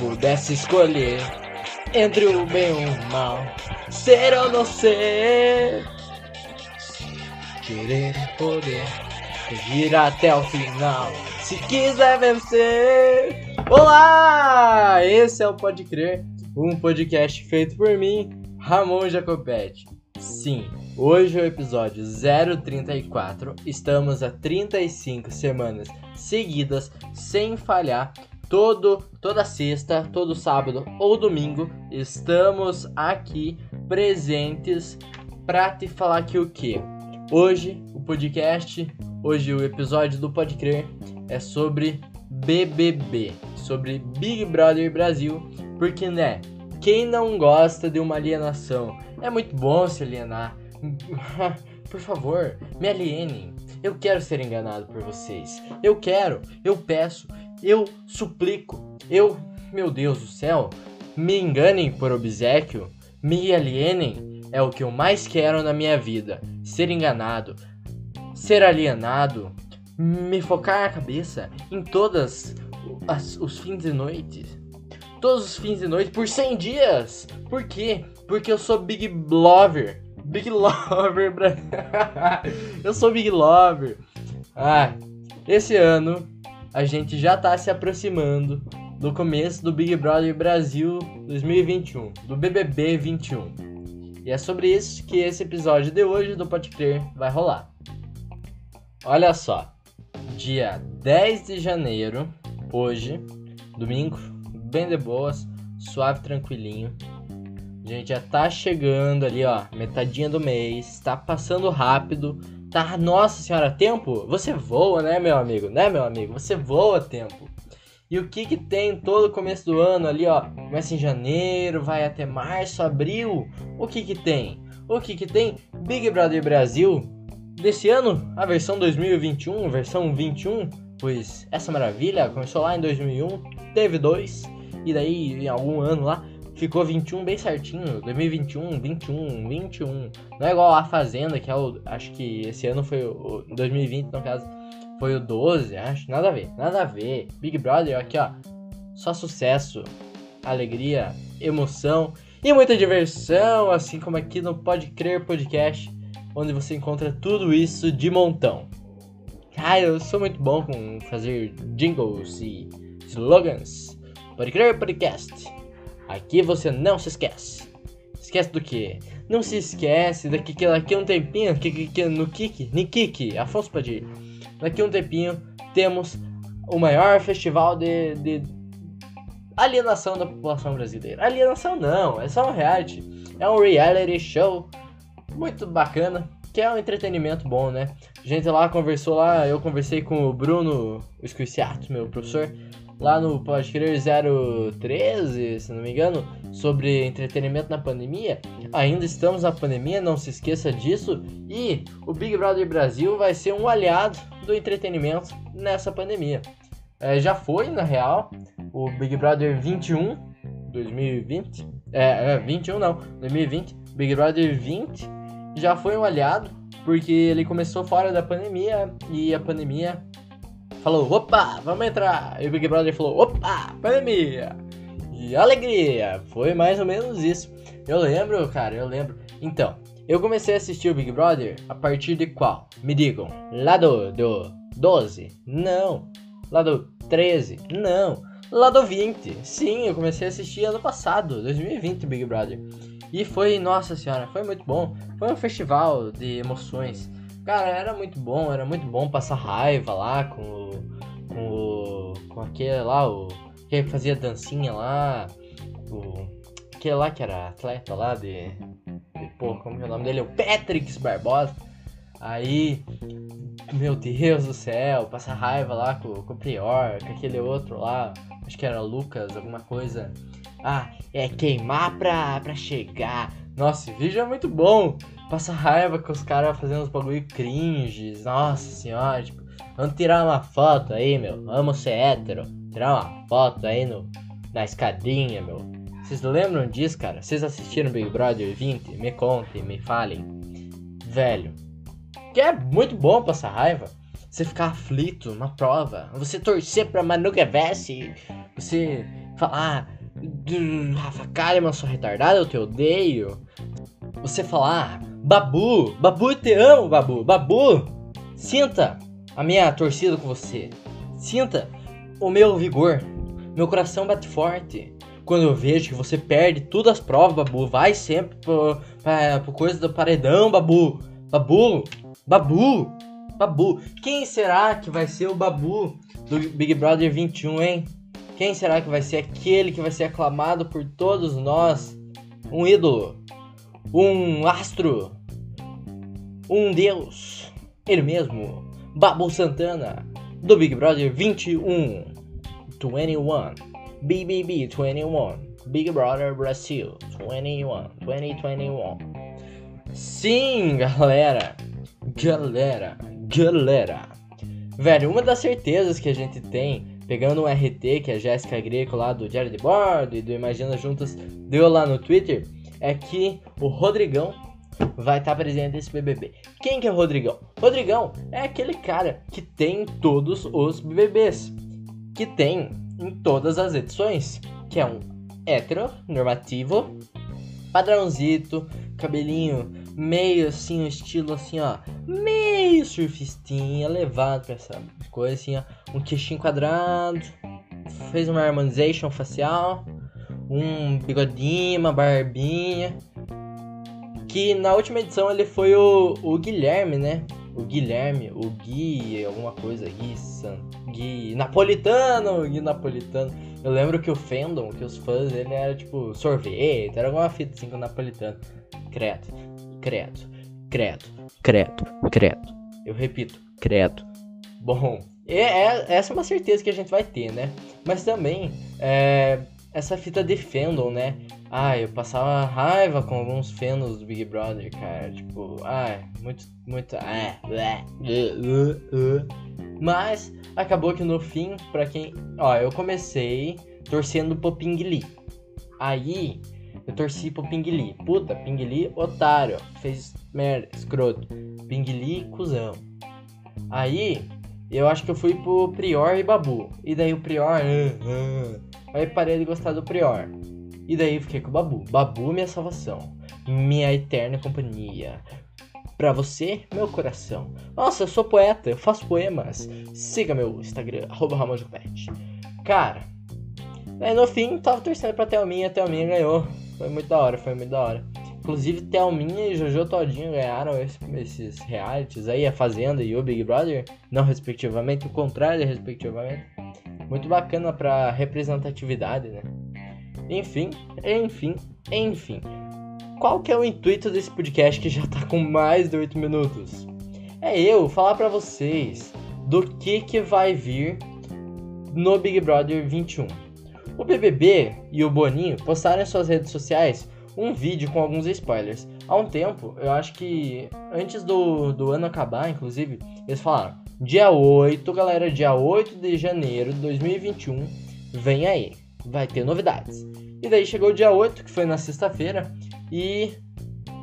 pudesse escolher entre o bem e o mal, ser ou não ser, querer poder ir até o final, se quiser vencer. Olá! Esse é o Pode Crer, um podcast feito por mim, Ramon Jacopetti. Sim, hoje é o episódio 034. Estamos a 35 semanas seguidas sem falhar todo toda sexta, todo sábado ou domingo estamos aqui presentes para te falar que o que hoje o podcast, hoje o episódio do Pode Crer é sobre BBB, sobre Big Brother Brasil, porque né, quem não gosta de uma alienação? É muito bom se alienar. Por favor, me alienem. Eu quero ser enganado por vocês. Eu quero, eu peço, eu suplico, eu, meu Deus do céu, me enganem por obsequio, me alienem, é o que eu mais quero na minha vida. Ser enganado, ser alienado, me focar a cabeça em todas as, os fins de noite. Todos os fins de noite por 100 dias. Por quê? Porque eu sou Big Lover. Big Lover, eu sou Big Lover. Ah, esse ano a gente já tá se aproximando do começo do Big Brother Brasil 2021, do BBB 21. E é sobre isso que esse episódio de hoje do Pode Crer vai rolar. Olha só, dia 10 de janeiro, hoje, domingo, bem de boas, suave, tranquilinho. Gente já tá chegando ali, ó, metadinha do mês, tá passando rápido Tá, nossa senhora, tempo? Você voa, né, meu amigo? Né, meu amigo? Você voa tempo. E o que que tem todo começo do ano ali, ó? Começa em janeiro, vai até março, abril. O que que tem? O que que tem? Big Brother Brasil desse ano, a versão 2021, versão 21, pois essa maravilha começou lá em 2001, teve dois, e daí em algum ano lá ficou 21 bem certinho. 2021, 21, 21. Não é igual a Fazenda, que é o. Acho que esse ano foi o. 2020, no caso, foi o 12, acho. Nada a ver, nada a ver. Big Brother, aqui ó. Só sucesso, alegria, emoção e muita diversão, assim como aqui no Pode Crer Podcast, onde você encontra tudo isso de montão. Ah, eu sou muito bom com fazer jingles e slogans. Pode Crer Podcast. Aqui você não se esquece. Esquece do que? Não se esquece daqui que daqui um tempinho, que, que, que, no Kik, no Kik, Afonso Padilha. Daqui um tempinho temos o maior festival de, de alienação da população brasileira. Alienação não, é só um reality. É um reality show muito bacana, que é um entretenimento bom, né? A gente lá conversou lá, eu conversei com o Bruno Escuiciato, meu professor, lá no Pode Crer 013, se não me engano, sobre entretenimento na pandemia. Ainda estamos na pandemia, não se esqueça disso. E o Big Brother Brasil vai ser um aliado do entretenimento nessa pandemia. É, já foi, na real, o Big Brother 21, 2020. É, é 21 não, 2020. Big Brother 20 já foi um aliado, porque ele começou fora da pandemia e a pandemia falou, opa, vamos entrar. E o Big Brother falou, opa, pandemia. E alegria. Foi mais ou menos isso. Eu lembro, cara, eu lembro. Então, eu comecei a assistir o Big Brother a partir de qual? Me digam. Lá do, do 12? Não. Lá do 13? Não. Lá do 20? Sim, eu comecei a assistir ano passado, 2020, Big Brother. E foi, nossa senhora, foi muito bom. Foi um festival de emoções. Cara, era muito bom, era muito bom passar raiva lá com o. com o. com aquele lá, o. que fazia dancinha lá. O. aquele lá que era atleta lá de. de pô, como é o nome dele? O Patrick Barbosa. Aí. Meu Deus do céu, passar raiva lá com, com o Prior, com aquele outro lá, acho que era Lucas, alguma coisa. Ah, é queimar pra, pra chegar. Nossa, esse vídeo é muito bom passa raiva com os caras fazendo uns bagulho cringe. Nossa senhora, tipo, vamos tirar uma foto aí, meu. Vamos ser hétero. Tirar uma foto aí no, na escadinha, meu. Vocês lembram disso, cara? Vocês assistiram Big Brother 20? Me contem, me falem. Velho. Que é muito bom passar raiva. você ficar aflito na prova, você torcer pra Manu Gavassi, você falar, Rafa Kalimann, sou retardado, eu te odeio. Você falar, Babu, Babu, eu te amo, Babu, Babu, sinta a minha torcida com você, sinta o meu vigor, meu coração bate forte. Quando eu vejo que você perde todas as provas, Babu, vai sempre pro, pra, pro coisa do paredão, Babu, Babu, Babu, Babu. Quem será que vai ser o Babu do Big Brother 21, hein? Quem será que vai ser aquele que vai ser aclamado por todos nós? Um ídolo, um astro, um deus, ele mesmo, Babu Santana, do Big Brother 21, 21, BBB 21, Big Brother Brasil 21, 2021. Sim, galera, galera, galera. Velho, uma das certezas que a gente tem, pegando um RT que a Jéssica Greco lá do Diário de Bordo e do Imagina Juntas deu lá no Twitter, é que o Rodrigão vai estar tá presente nesse BBB. Quem que é o Rodrigão? Rodrigão é aquele cara que tem todos os BBBs, que tem em todas as edições, que é um hétero, normativo, padrãozito, cabelinho meio assim, um estilo assim, ó, meio surfistinha, levado pra essa coisa assim, ó, um queixinho quadrado, fez uma harmonization facial, um bigodinho, uma barbinha, que na última edição ele foi o, o Guilherme, né? O Guilherme, o Gui, alguma coisa, Gui, San, Gui Napolitano, Gui Napolitano. Eu lembro que o fandom, que os fãs dele era tipo sorvete, era alguma fita assim com o Napolitano. Credo, credo, credo, credo, credo. Eu repito, credo. Bom, é, é, essa é uma certeza que a gente vai ter, né? Mas também, é, essa fita de fandom, né? Ah, eu passava raiva com alguns fãs do Big Brother, cara. Tipo, ah, muito, muito. Ah, uh, uh, Mas acabou que no fim, pra quem. Ó, eu comecei torcendo pro Ping Lee. Aí eu torci pro Ping Lee. Puta, Ping Lee, otário. Fez merda, escroto. Ping Lee, cuzão. Aí eu acho que eu fui pro Prior e Babu. E daí o Prior. Uh, uh. Aí parei de gostar do Prior. E daí fiquei com o Babu. Babu, minha salvação. Minha eterna companhia. Pra você, meu coração. Nossa, eu sou poeta, eu faço poemas. Siga meu Instagram, arroba Cara, aí no fim, tava torcendo pra Thelminha, a Thelminha ganhou. Foi muito da hora, foi muito da hora. Inclusive, Thelminha e Jojo Todinho ganharam esses realities aí, a Fazenda e o Big Brother, não respectivamente, o contrário, respectivamente. Muito bacana pra representatividade, né? Enfim, enfim, enfim. Qual que é o intuito desse podcast que já tá com mais de 8 minutos? É eu falar para vocês do que que vai vir no Big Brother 21. O BBB e o Boninho postaram em suas redes sociais um vídeo com alguns spoilers. Há um tempo, eu acho que antes do, do ano acabar, inclusive, eles falaram: dia 8, galera, dia 8 de janeiro de 2021, vem aí vai ter novidades. E daí chegou o dia 8, que foi na sexta-feira, e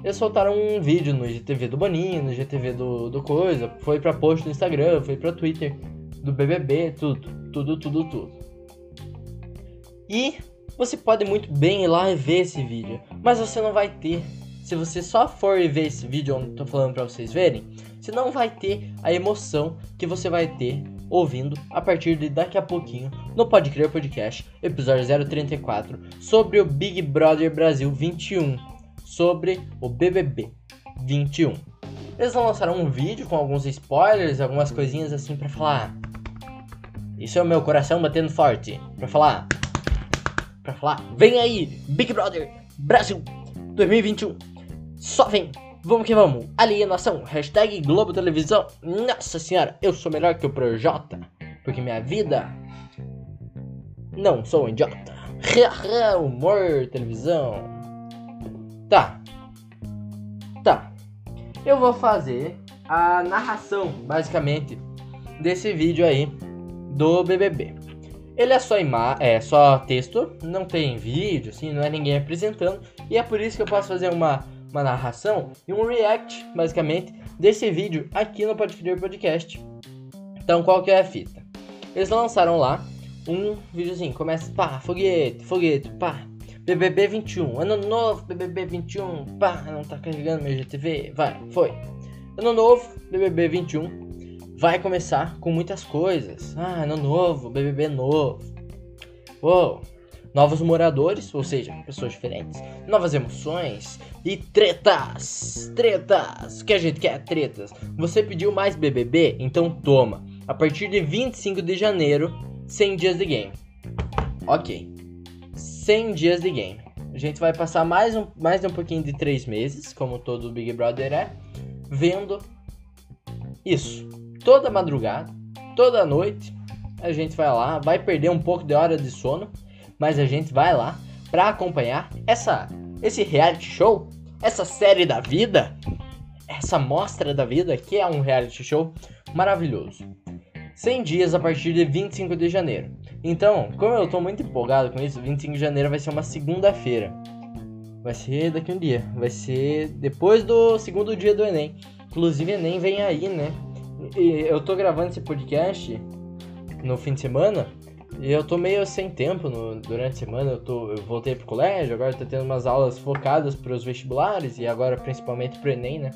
eles soltaram um vídeo no GTV do Boninho, no GTV do, do Coisa, foi pra post no Instagram, foi pra Twitter, do BBB, tudo, tudo, tudo, tudo. E você pode muito bem ir lá e ver esse vídeo, mas você não vai ter. Se você só for ver esse vídeo onde eu tô falando pra vocês verem, você não vai ter a emoção que você vai ter ouvindo a partir de daqui a pouquinho no Pode Crer Podcast, episódio 034, sobre o Big Brother Brasil 21, sobre o BBB 21. Eles lançaram um vídeo com alguns spoilers, algumas coisinhas assim para falar. Isso é o meu coração batendo forte. Para falar. Para falar. Vem aí, Big Brother Brasil 2021. Só vem. Vamos que vamos. Alienação. Hashtag Globo Televisão. Nossa senhora, eu sou melhor que o Projota. Porque minha vida. Não sou um idiota. Humor, televisão. Tá. Tá. Eu vou fazer a narração, basicamente, desse vídeo aí do BBB. Ele é só ima é só texto, não tem vídeo, assim, não é ninguém apresentando, e é por isso que eu posso fazer uma uma narração e um react, basicamente, desse vídeo aqui no Pode Crer Podcast. Então, qual que é a fita? Eles lançaram lá um videozinho, começa, pá, foguete, foguete, pá, BBB 21, ano novo, BBB 21, pá, não tá carregando meu GTV, vai, foi. Ano novo, BBB 21, vai começar com muitas coisas. Ah, ano novo, BBB novo. Uou, novos moradores, ou seja, pessoas diferentes, novas emoções e tretas. Tretas. Que a gente quer? Tretas. Você pediu mais BBB? Então toma. A partir de 25 de janeiro, 100 dias de game. Ok. 100 dias de game. A gente vai passar mais um, mais um pouquinho de 3 meses, como todo Big Brother é, vendo isso. Toda madrugada, toda noite, a gente vai lá, vai perder um pouco de hora de sono, mas a gente vai lá para acompanhar essa esse reality show, essa série da vida, essa mostra da vida que é um reality show maravilhoso. 100 dias a partir de 25 de janeiro. Então, como eu tô muito empolgado com isso, 25 de janeiro vai ser uma segunda-feira. Vai ser daqui um dia. Vai ser depois do segundo dia do Enem. Inclusive, Enem vem aí, né? E eu tô gravando esse podcast no fim de semana e eu tô meio sem tempo no, durante a semana. Eu, tô, eu voltei pro colégio, agora tô tendo umas aulas focadas pros vestibulares e agora principalmente pro Enem, né?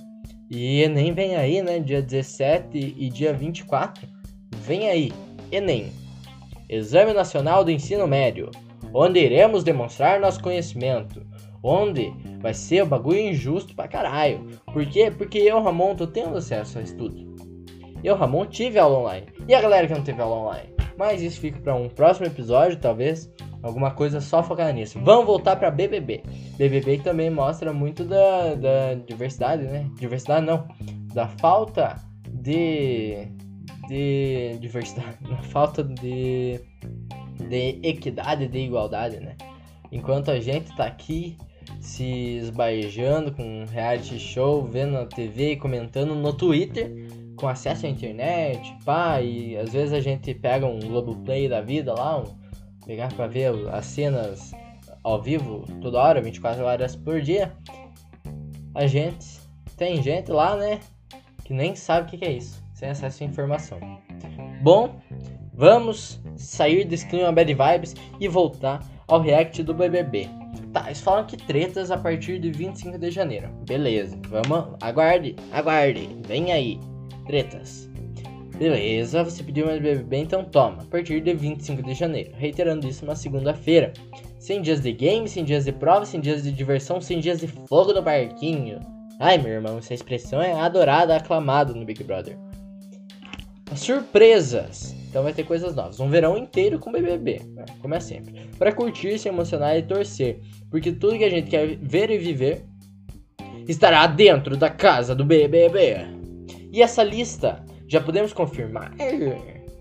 E Enem vem aí, né? Dia 17 e dia 24. Vem aí, Enem. Exame Nacional do Ensino Médio, onde iremos demonstrar nosso conhecimento. Onde vai ser o bagulho injusto pra caralho. Por quê? Porque eu, Ramon, tô tendo acesso a estudo. Eu, Ramon, tive aula online. E a galera que não teve aula online? Mas isso fica para um próximo episódio, talvez. Alguma coisa só focada nisso. Vamos voltar para BBB. BBB também mostra muito da, da diversidade, né? Diversidade não. Da falta de. de diversidade. Da falta de. de equidade, de igualdade, né? Enquanto a gente tá aqui se esbajando com reality show, vendo na TV comentando no Twitter com acesso à internet, pá, e às vezes a gente pega um Globoplay da vida lá, um, pegar pra ver as cenas ao vivo toda hora, 24 horas por dia. A gente tem gente lá, né, que nem sabe o que é isso, sem acesso à informação. Bom, vamos sair desse clima bad vibes e voltar ao react do BBB. Tá, eles falam que tretas a partir de 25 de janeiro. Beleza, vamos, aguarde, aguarde, vem aí tretas. Beleza, você pediu mais BBB, então toma, a partir de 25 de janeiro. Reiterando isso uma segunda-feira. 100 dias de game, 100 dias de prova, 100 dias de diversão, 100 dias de fogo no barquinho. Ai, meu irmão, essa expressão é adorada, aclamada no Big Brother. Surpresas! Então vai ter coisas novas. Um verão inteiro com BBB, né? como é sempre. Para curtir, se emocionar e torcer. Porque tudo que a gente quer ver e viver estará dentro da casa do BBB. E essa lista, já podemos confirmar?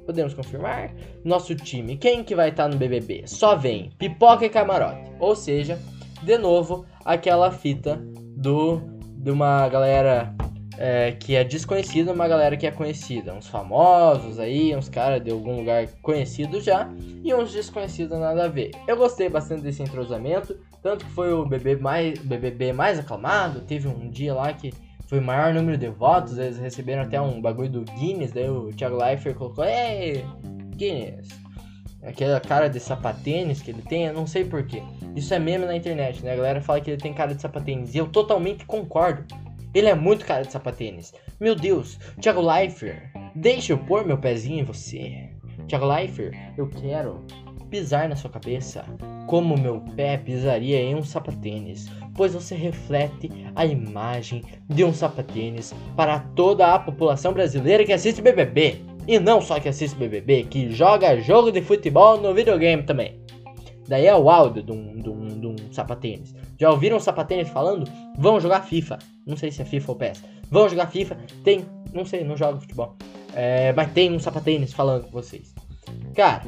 Podemos confirmar? Nosso time, quem que vai estar tá no BBB? Só vem pipoca e camarote. Ou seja, de novo, aquela fita do de uma galera é, que é desconhecida, uma galera que é conhecida. Uns famosos aí, uns caras de algum lugar conhecido já, e uns desconhecidos nada a ver. Eu gostei bastante desse entrosamento, tanto que foi o BBB mais, BBB mais aclamado. Teve um dia lá que foi o maior número de votos, eles receberam até um bagulho do Guinness, daí o Thiago Leifert colocou, ei, Guinness. Aquela cara de sapatênis que ele tem, eu não sei porquê. Isso é meme na internet, né? A galera fala que ele tem cara de sapatênis. E eu totalmente concordo. Ele é muito cara de sapatênis. Meu Deus, Thiago Leifert, deixa eu pôr meu pezinho em você. Thiago Leifert, eu quero pisar na sua cabeça como meu pé pisaria em um sapatênis pois você reflete a imagem de um sapatênis para toda a população brasileira que assiste BBB. E não só que assiste BBB, que joga jogo de futebol no videogame também. Daí é o áudio de um, de um, de um sapatênis. Já ouviram um sapatênis falando? Vão jogar FIFA. Não sei se é FIFA ou PES. Vão jogar FIFA. Tem. Não sei, não jogo futebol. É, mas tem um sapatênis falando com vocês. Cara,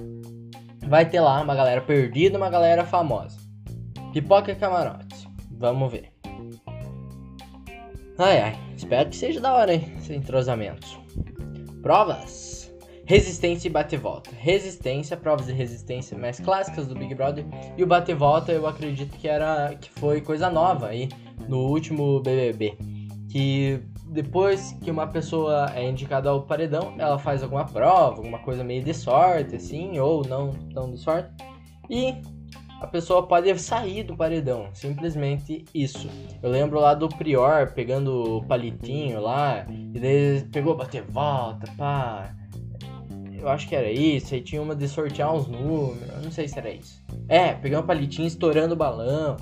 vai ter lá uma galera perdida uma galera famosa. Pipoca e camarote. Vamos ver. Ai ai, espero que seja da hora, hein? Esse entrosamento. Provas. Resistência e bate-volta. Resistência, provas de resistência mais clássicas do Big Brother. E o bate-volta eu acredito que era que foi coisa nova aí no último BBB. Que depois que uma pessoa é indicada ao paredão, ela faz alguma prova, alguma coisa meio de sorte, assim, ou não tão de sorte. E a pessoa pode sair do paredão, simplesmente isso. Eu lembro lá do Prior pegando o palitinho lá, e daí pegou bater volta, pá. Eu acho que era isso, aí tinha uma de sortear uns números, eu não sei se era isso. É, pegando um palitinho estourando o balão.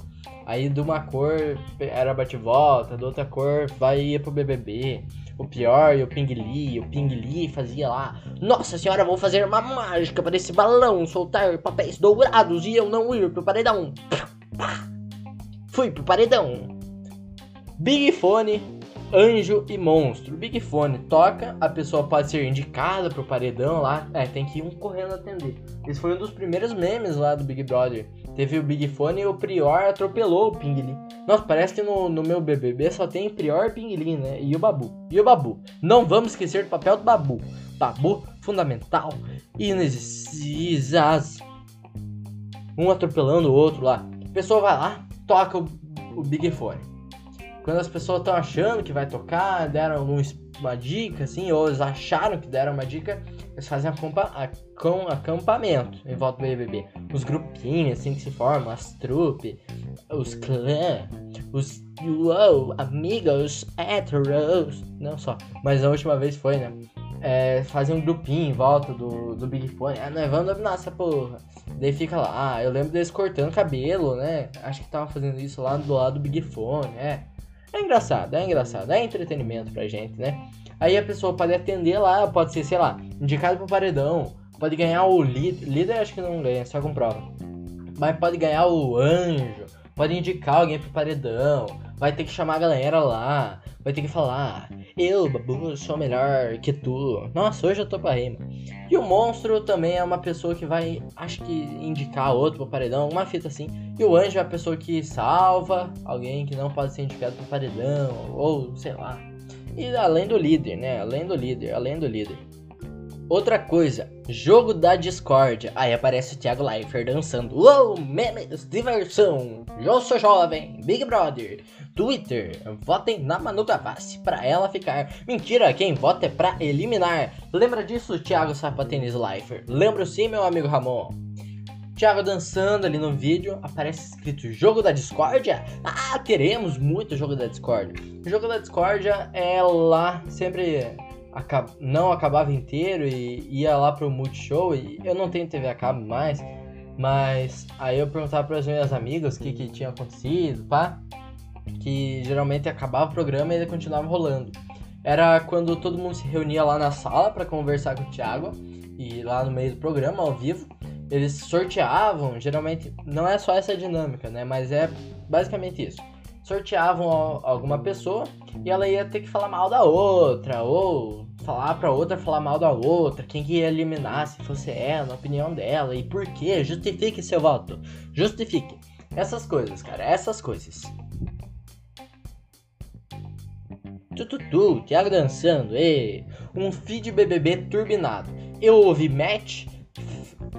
Aí de uma cor era bate-volta, da outra cor vai ia pro BBB. O pior e o Ping Lee, o Ping Lee fazia lá: Nossa senhora, vou fazer uma mágica para esse balão soltar papéis dourados e eu não ir pro paredão. Fui pro paredão. Big Fone, Anjo e Monstro. Big Fone toca, a pessoa pode ser indicada pro paredão lá. É, tem que ir um correndo atender. Esse foi um dos primeiros memes lá do Big Brother. Teve o Big Fone e o Prior atropelou o Ping Lee. Nossa, parece que no, no meu BBB só tem Prior, Ping Lee, né? E o Babu. E o Babu. Não vamos esquecer do papel do Babu. Babu, fundamental. Inesisas. Um atropelando o outro lá. A pessoa vai lá, toca o, o Big Fone. Quando as pessoas estão achando que vai tocar, deram uma dica, assim, ou eles acharam que deram uma dica, eles fazem acompa com acampamento em volta do BBB. Os grupinhos, assim, que se formam, as trupes, os clãs, os uou, amigos héteros, não só, mas a última vez foi, né? É, fazer um grupinho em volta do, do Big Fone. Ah, nós vamos dominar essa porra. Daí fica lá. Ah, eu lembro deles cortando cabelo, né? Acho que tava fazendo isso lá do lado do Big Fone, é. É engraçado, é engraçado. É entretenimento pra gente, né? Aí a pessoa pode atender lá, pode ser, sei lá, indicado pro paredão, pode ganhar o líder, líder acho que não ganha, só com prova. Mas pode ganhar o anjo, pode indicar alguém pro paredão, vai ter que chamar a galera lá, vai ter que falar, eu, Babu, sou melhor que tu. Nossa, hoje eu tô pra rima. E o monstro também é uma pessoa que vai, acho que, indicar outro pro paredão, uma fita assim. E o anjo é a pessoa que salva alguém que não pode ser indicado pro paredão, ou sei lá. E além do líder, né? Além do líder, além do líder. Outra coisa, jogo da Discord. Aí aparece o Thiago Leifert dançando. Uou, memes, diversão. Eu sou jovem, Big Brother. Twitter, votem na Manu Gavassi pra ela ficar. Mentira, quem vota é pra eliminar. Lembra disso, Thiago Sapatênis Leifert? Lembro sim, meu amigo Ramon. Thiago dançando ali no vídeo, aparece escrito jogo da discórdia. Ah, teremos muito jogo da discórdia. O jogo da discórdia é lá, sempre não acabava inteiro e ia lá pro Multishow. E eu não tenho TV a cabo mais, mas aí eu perguntava para as minhas amigas o que, que tinha acontecido, pá. Que geralmente acabava o programa e ele continuava rolando. Era quando todo mundo se reunia lá na sala para conversar com o Thiago e lá no meio do programa, ao vivo eles sorteavam, geralmente, não é só essa dinâmica, né? Mas é basicamente isso. Sorteavam alguma pessoa e ela ia ter que falar mal da outra, ou falar pra outra falar mal da outra, quem que ia eliminar, se fosse ela, na opinião dela, e por quê? Justifique seu voto. Justifique. Essas coisas, cara, essas coisas. Tututu, Thiago dançando, e um feed BBB turbinado. Eu ouvi match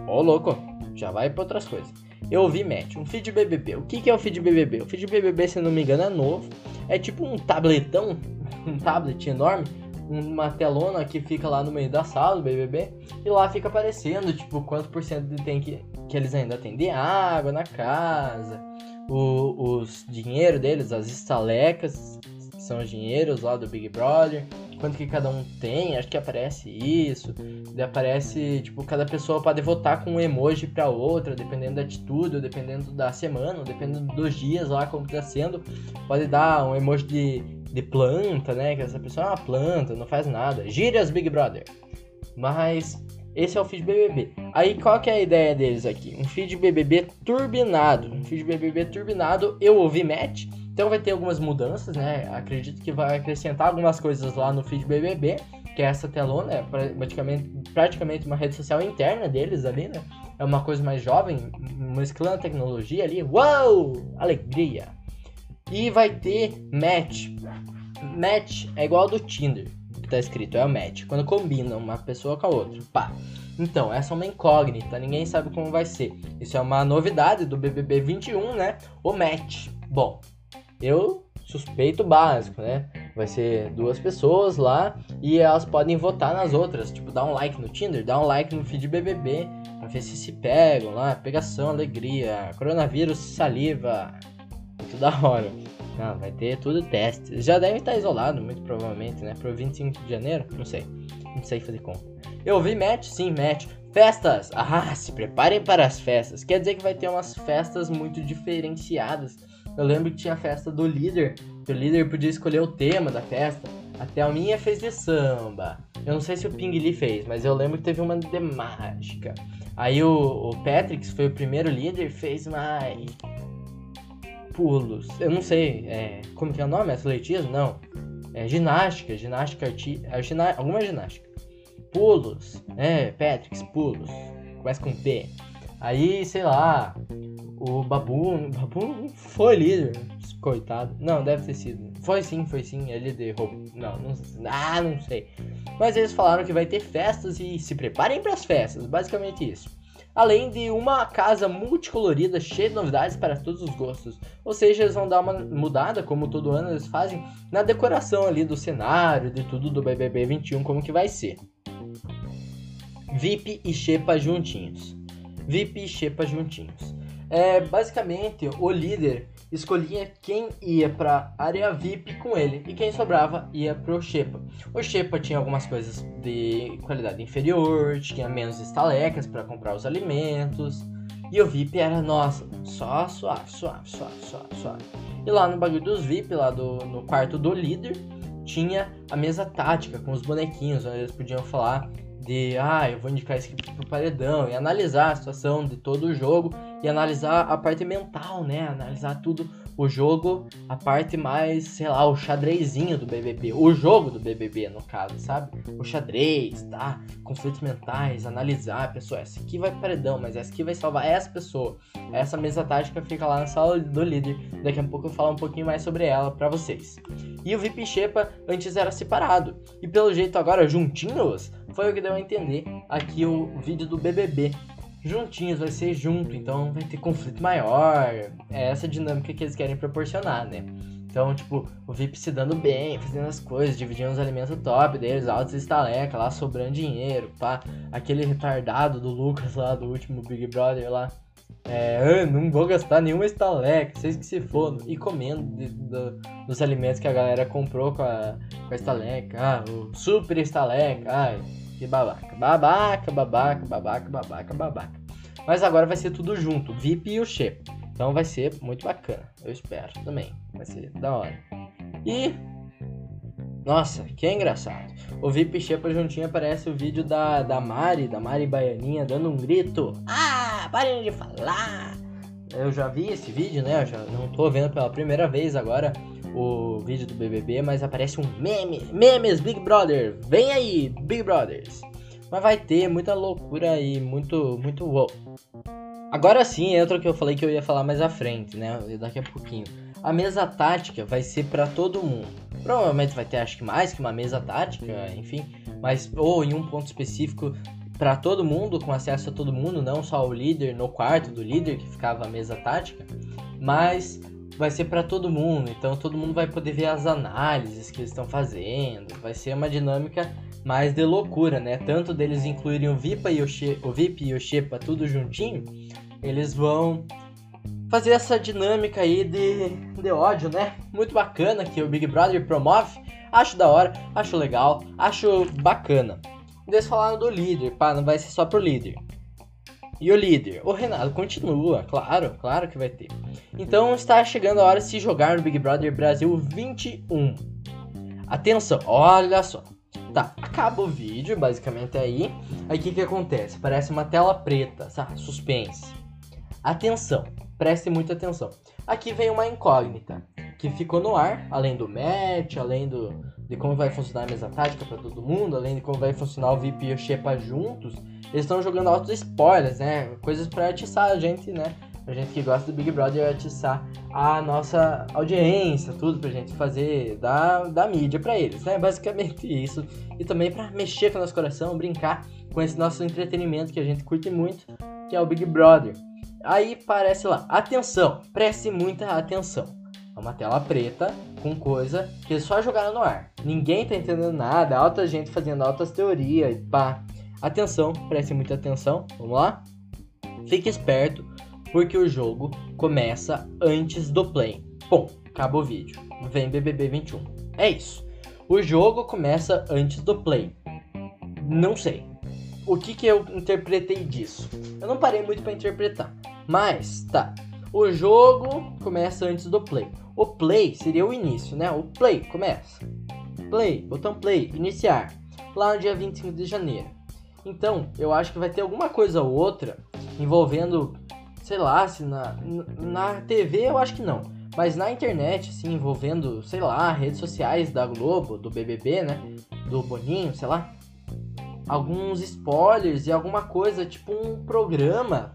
Ô, oh, louco, já vai pra outras coisas. Eu ouvi match, um feed BBB. O que, que é o feed BBB? O feed BBB, se não me engano, é novo. É tipo um tabletão, um tablet enorme, uma telona que fica lá no meio da sala do BBB. E lá fica aparecendo, tipo, quanto por cento tem que, que eles ainda têm de água na casa. O, os dinheiro deles, as estalecas, são os dinheiros lá do Big Brother quanto que cada um tem, acho que aparece isso. E aparece, tipo, cada pessoa pode votar com um emoji pra outra, dependendo da atitude, dependendo da semana, dependendo dos dias lá, como tá sendo. Pode dar um emoji de, de planta, né? Que essa pessoa é uma planta, não faz nada. Gírias Big Brother. Mas esse é o feed BBB. Aí qual que é a ideia deles aqui? Um feed BBB turbinado. Um feed BBB turbinado, eu ouvi match então vai ter algumas mudanças, né? Acredito que vai acrescentar algumas coisas lá no feed BBB, que é essa telona, é praticamente, praticamente uma rede social interna deles ali, né? É uma coisa mais jovem, mesclando a tecnologia ali. Uau! Alegria! E vai ter match. Match é igual ao do Tinder, que tá escrito, é o match. Quando combina uma pessoa com a outra. Pá. Então, essa é uma incógnita, ninguém sabe como vai ser. Isso é uma novidade do BBB 21, né? O match. Bom, eu suspeito básico, né? Vai ser duas pessoas lá e elas podem votar nas outras. Tipo, dar um like no Tinder, dar um like no feed BBB, pra ver se se pegam lá. Pegação, alegria, coronavírus, saliva. Muito da hora. Não, vai ter tudo teste. Já deve estar isolado, muito provavelmente, né? Pro 25 de janeiro? Não sei. Não sei fazer conta. Eu vi match? Sim, match. Festas! Ah, se preparem para as festas. Quer dizer que vai ter umas festas muito diferenciadas. Eu lembro que tinha a festa do líder, que o líder podia escolher o tema da festa. A Thelminha fez de samba. Eu não sei se o Ping Lee fez, mas eu lembro que teve uma de mágica. Aí o, o Patrick, que foi o primeiro líder, fez mais pulos. Eu não sei, é, como que é o nome? Atletismo? Não. É ginástica, ginástica arti... Giná... alguma ginástica. Pulos, é, Patrick, pulos. Começa com P. Aí, sei lá, o Babu, Babu foi líder, coitado. Não, deve ter sido. Foi sim, foi sim, ele derrubou. Não, não, ah, não sei. Mas eles falaram que vai ter festas e se preparem para as festas, basicamente isso além de uma casa multicolorida cheia de novidades para todos os gostos. Ou seja, eles vão dar uma mudada, como todo ano eles fazem, na decoração ali do cenário, de tudo do BBB 21, como que vai ser. VIP e Xepa juntinhos. VIP e Xepa juntinhos. É, basicamente, o líder escolhia quem ia para área VIP com ele e quem sobrava ia pro Shepa. O Shepa tinha algumas coisas de qualidade inferior, tinha menos estalecas para comprar os alimentos. E o VIP era, nossa, só suave, suave, suave, suave, suave. E lá no bagulho dos VIP, lá do, no quarto do líder, tinha a mesa tática com os bonequinhos, onde eles podiam falar de ah, eu vou indicar esse aqui pro paredão e analisar a situação de todo o jogo e analisar a parte mental, né? Analisar tudo o jogo, a parte mais, sei lá, o xadrezinho do BBB, o jogo do BBB no caso, sabe? O xadrez, tá? Conflitos mentais, analisar a pessoa, essa aqui vai pro paredão, mas essa aqui vai salvar essa pessoa. Essa mesa tática fica lá na sala do líder. Daqui a pouco eu falo um pouquinho mais sobre ela para vocês. E o VIP Shepa antes era separado. E pelo jeito agora juntinhos, foi o que deu a entender aqui o vídeo do BBB juntinhos, vai ser junto, então vai ter conflito maior. É essa dinâmica que eles querem proporcionar, né? Então, tipo, o VIP se dando bem, fazendo as coisas, dividindo os alimentos top deles, altos estaleca lá, sobrando dinheiro, pá. Aquele retardado do Lucas lá, do último Big Brother lá. É, ah, não vou gastar nenhuma estaleca, vocês que se fodam. E comendo de, de, dos alimentos que a galera comprou com a, com a estaleca. Ah, o super estaleca, ai que babaca. Babaca, babaca, babaca, babaca, babaca. Mas agora vai ser tudo junto, VIP e o She. Então vai ser muito bacana, eu espero também. Vai ser da hora. E. Nossa, que engraçado. O VIP Shepa juntinho aparece o vídeo da, da Mari, da Mari Baianinha, dando um grito. Ah, parem de falar! Eu já vi esse vídeo, né? Eu já não tô vendo pela primeira vez agora o vídeo do BBB, mas aparece um meme, memes Big Brother, vem aí Big Brothers. Mas vai ter muita loucura e muito, muito wow. Agora sim entra o que eu falei que eu ia falar mais à frente, né? Daqui a pouquinho. A mesa tática vai ser para todo mundo. Provavelmente vai ter, acho que mais que uma mesa tática, enfim. Mas, ou em um ponto específico, para todo mundo, com acesso a todo mundo, não só o líder no quarto do líder que ficava a mesa tática, mas vai ser para todo mundo, então todo mundo vai poder ver as análises que eles estão fazendo. Vai ser uma dinâmica mais de loucura, né? Tanto deles incluírem o VIP e o, She o VIP e o Shepa tudo juntinho, eles vão fazer essa dinâmica aí de, de ódio, né? Muito bacana que o Big Brother promove. Acho da hora, acho legal, acho bacana. Eles falaram do líder, pá, não vai ser só pro líder. E o líder? O Renato continua, claro, claro que vai ter. Então está chegando a hora de se jogar no Big Brother Brasil 21. Atenção, olha só. Tá, acaba o vídeo, basicamente aí. Aí o que, que acontece? Parece uma tela preta, sabe? Suspense. Atenção, preste muita atenção. Aqui vem uma incógnita que ficou no ar, além do match, além do, de como vai funcionar a mesa tática para todo mundo, além de como vai funcionar o VIP e o Shepa juntos. Eles estão jogando altos spoilers, né? Coisas para atiçar a gente, né? A gente que gosta do Big Brother atiçar a nossa audiência, tudo pra gente fazer da, da mídia para eles, né? Basicamente isso. E também para mexer com o nosso coração, brincar com esse nosso entretenimento que a gente curte muito, que é o Big Brother. Aí parece lá, atenção, preste muita atenção. É uma tela preta com coisa que eles só jogaram no ar. Ninguém tá entendendo nada, alta gente fazendo altas teorias e pá. Atenção, preste muita atenção, vamos lá? Fique esperto, porque o jogo começa antes do play. Bom, acaba o vídeo. Vem BBB 21. É isso. O jogo começa antes do play. Não sei. O que, que eu interpretei disso? Eu não parei muito para interpretar. Mas, tá. O jogo começa antes do play. O play seria o início, né? O play começa. Play, botão play, iniciar. Lá no dia 25 de janeiro. Então, eu acho que vai ter alguma coisa ou outra envolvendo, sei lá, se na, na TV eu acho que não. Mas na internet, assim, envolvendo, sei lá, redes sociais da Globo, do BBB, né? Do Boninho, sei lá. Alguns spoilers e alguma coisa, tipo um programa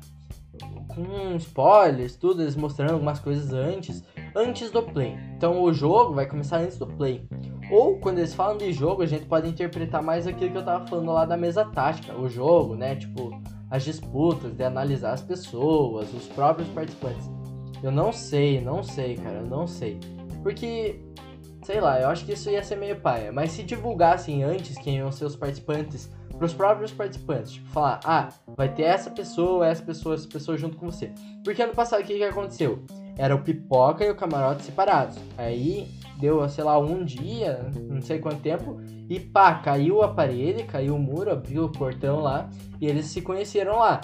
com spoilers, tudo, eles mostrando algumas coisas antes, antes do play. Então o jogo vai começar antes do play. Ou quando eles falam de jogo, a gente pode interpretar mais aquilo que eu tava falando lá da mesa tática, o jogo, né? Tipo, as disputas, de analisar as pessoas, os próprios participantes. Eu não sei, não sei, cara, eu não sei. Porque, sei lá, eu acho que isso ia ser meio paia. Mas se divulgassem antes quem iam ser os participantes para os próprios participantes. Tipo, falar, ah, vai ter essa pessoa, essa pessoa, essa pessoa junto com você. Porque ano passado o que, que aconteceu? Era o pipoca e o camarote separados. Aí deu, sei lá, um dia, não sei quanto tempo, e pá, caiu o aparelho, caiu o muro, abriu o portão lá, e eles se conheceram lá.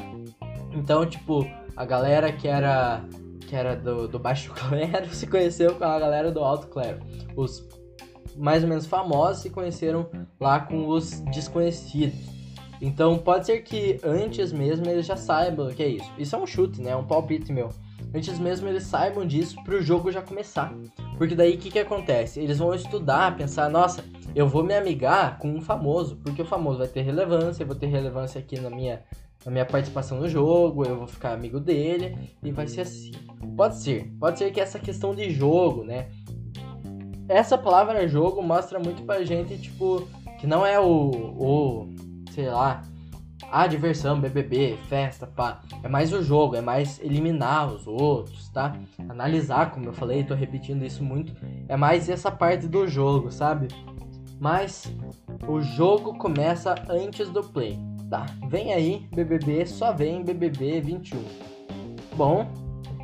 Então, tipo, a galera que era que era do, do baixo clero se conheceu com a galera do alto clero. Os mais ou menos famosos se conheceram lá com os desconhecidos. Então pode ser que antes mesmo eles já saibam o que é isso. Isso é um chute, né? Um palpite meu. Antes mesmo eles saibam disso para o jogo já começar. Porque daí o que, que acontece? Eles vão estudar, pensar, nossa, eu vou me amigar com um famoso, porque o famoso vai ter relevância, eu vou ter relevância aqui na minha, na minha participação no jogo, eu vou ficar amigo dele, e vai ser assim. Pode ser, pode ser que essa questão de jogo, né? Essa palavra jogo mostra muito pra gente, tipo, que não é o, o sei lá, a diversão, BBB, festa, pá. É mais o jogo, é mais eliminar os outros, tá? Analisar, como eu falei, tô repetindo isso muito. É mais essa parte do jogo, sabe? Mas o jogo começa antes do play, tá? Vem aí, BBB, só vem BBB 21. Bom,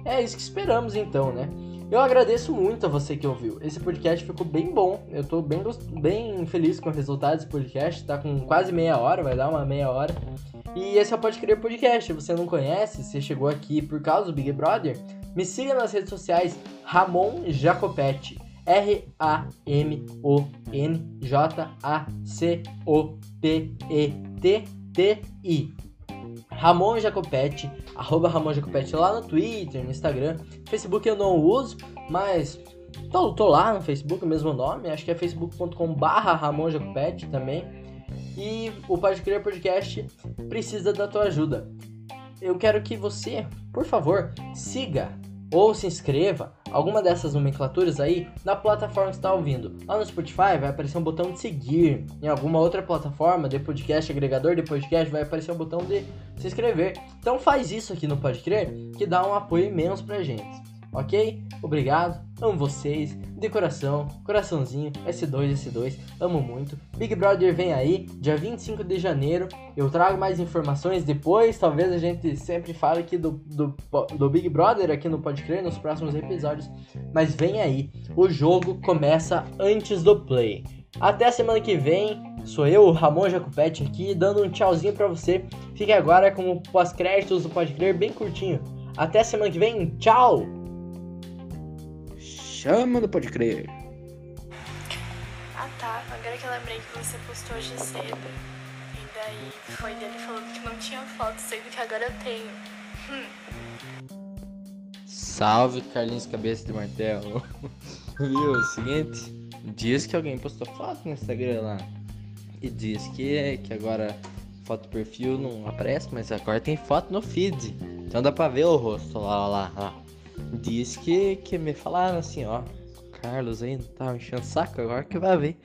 é isso que esperamos então, né? Eu agradeço muito a você que ouviu. Esse podcast ficou bem bom. Eu tô bem, bem feliz com o resultado desse podcast. Tá com quase meia hora, vai dar uma meia hora. E esse é o Pode Crer Podcast. Se você não conhece, você chegou aqui por causa do Big Brother, me siga nas redes sociais Ramon Jacopetti. R-A-M-O-N-J-A-C-O-P-E-T-T-I. Ramon Jacopetti, arroba Ramon Jacopetti lá no Twitter, no Instagram. Facebook eu não uso, mas tô, tô lá no Facebook, o mesmo nome, acho que é facebook.com barra Ramon também. E o Pode Crer Podcast precisa da tua ajuda. Eu quero que você, por favor, siga ou se inscreva, alguma dessas nomenclaturas aí, na plataforma que está ouvindo. Lá no Spotify vai aparecer um botão de seguir, em alguma outra plataforma de podcast, agregador de podcast, vai aparecer um botão de se inscrever. Então faz isso aqui no Pode Crer, que dá um apoio imenso pra gente ok? Obrigado, amo vocês, de coração, coraçãozinho, S2, S2, amo muito. Big Brother vem aí, dia 25 de janeiro, eu trago mais informações depois, talvez a gente sempre fale aqui do, do, do Big Brother aqui no Pode Crer, nos próximos episódios, mas vem aí, o jogo começa antes do play. Até a semana que vem, sou eu, Ramon Jacopetti aqui, dando um tchauzinho pra você. Fique agora com o pós-créditos do Pode Crer bem curtinho. Até a semana que vem, tchau! Chama do Pode Crer. Ah tá, agora que eu lembrei que você postou hoje cedo. E daí foi dele falando que não tinha foto, sendo que agora eu tenho. Hum. Salve Carlinhos Cabeça de Martelo. Viu? O seguinte, diz que alguém postou foto no Instagram lá. E diz que, que agora foto perfil não aparece, mas agora tem foto no feed. Então dá pra ver o rosto lá, lá, lá diz que, que me falaram assim, ó. Carlos aí tá enchendo saco agora que vai ver.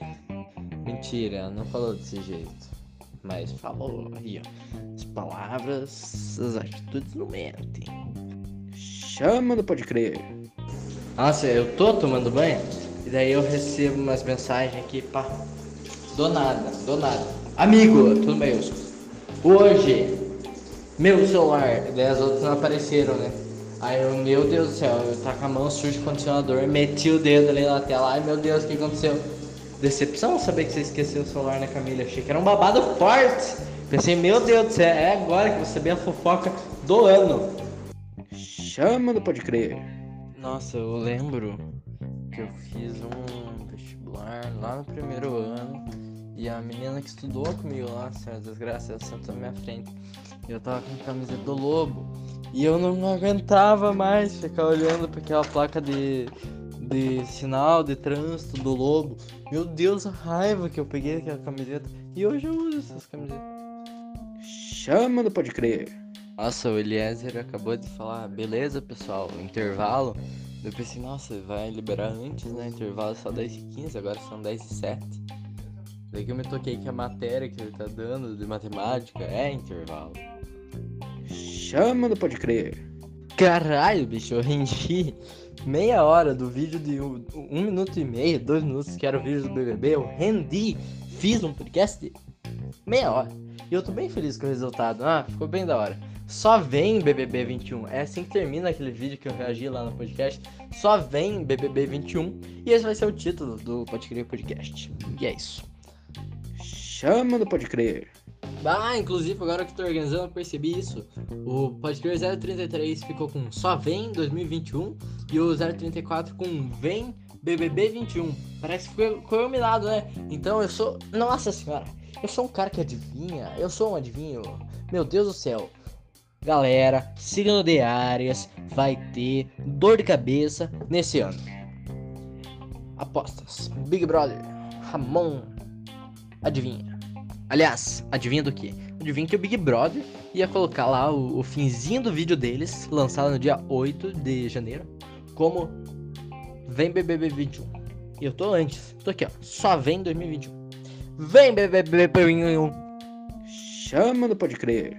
Mentira, não falou desse jeito. Mas falou aí, ó. As palavras, as atitudes não mentem. Chama, não pode crer. Nossa, eu tô tomando banho e daí eu recebo umas mensagens aqui, pá. Do nada, do nada. Amigo, tudo bem, Hoje, meu celular, daí as outras não apareceram, né? Aí eu, meu Deus do céu, eu tava com a mão suja de condicionador, meti o dedo ali na tela, ai meu Deus, o que aconteceu? Decepção saber que você esqueceu o celular na Camila, achei que era um babado forte. Pensei, meu Deus do céu, é agora que você vê a fofoca do ano. Chama, não pode crer. Nossa, eu lembro que eu fiz um vestibular lá no primeiro ano e a menina que estudou comigo lá, senhora desgraça, ela sentou na minha frente. Eu tava com a camiseta do lobo e eu não aguentava mais ficar olhando para aquela placa de, de sinal de trânsito do lobo. Meu Deus, a raiva que eu peguei aquela camiseta. E hoje eu uso essas camisetas. Chama, não pode crer. Nossa, o Eliezer acabou de falar, beleza pessoal, intervalo. Eu pensei, nossa, vai liberar antes, né? Intervalo só 10 e 15, agora são 10 e 7. Daí que eu me toquei que a matéria que ele tá dando de matemática é intervalo. Chama, não pode crer. Caralho, bicho, eu rendi meia hora do vídeo de um, um, minuto e meio, dois minutos, que era o vídeo do BBB. Eu rendi, fiz um podcast de meia hora. E eu tô bem feliz com o resultado. Ah, ficou bem da hora. Só vem BBB 21. É assim que termina aquele vídeo que eu reagi lá no podcast. Só vem BBB 21. E esse vai ser o título do Pode Crer Podcast. E é isso. Chama do Pode Crer. Ah, inclusive agora que tô organizando eu percebi isso. O Pode Crer 033 ficou com Só Vem 2021 e o 034 com Vem BBB 21. Parece que ficou combinado, né? Então eu sou. Nossa senhora! Eu sou um cara que adivinha. Eu sou um adivinho. Meu Deus do céu. Galera, signo de Áreas vai ter dor de cabeça nesse ano. Apostas. Big Brother. Ramon. Adivinha. Aliás, adivinha do que? Adivinha que o Big Brother ia colocar lá o, o finzinho do vídeo deles, lançado no dia 8 de janeiro, como Vem BBB 21. E eu tô antes. Tô aqui, ó. Só vem 2021. Vem BBB 21. Chama, não pode crer.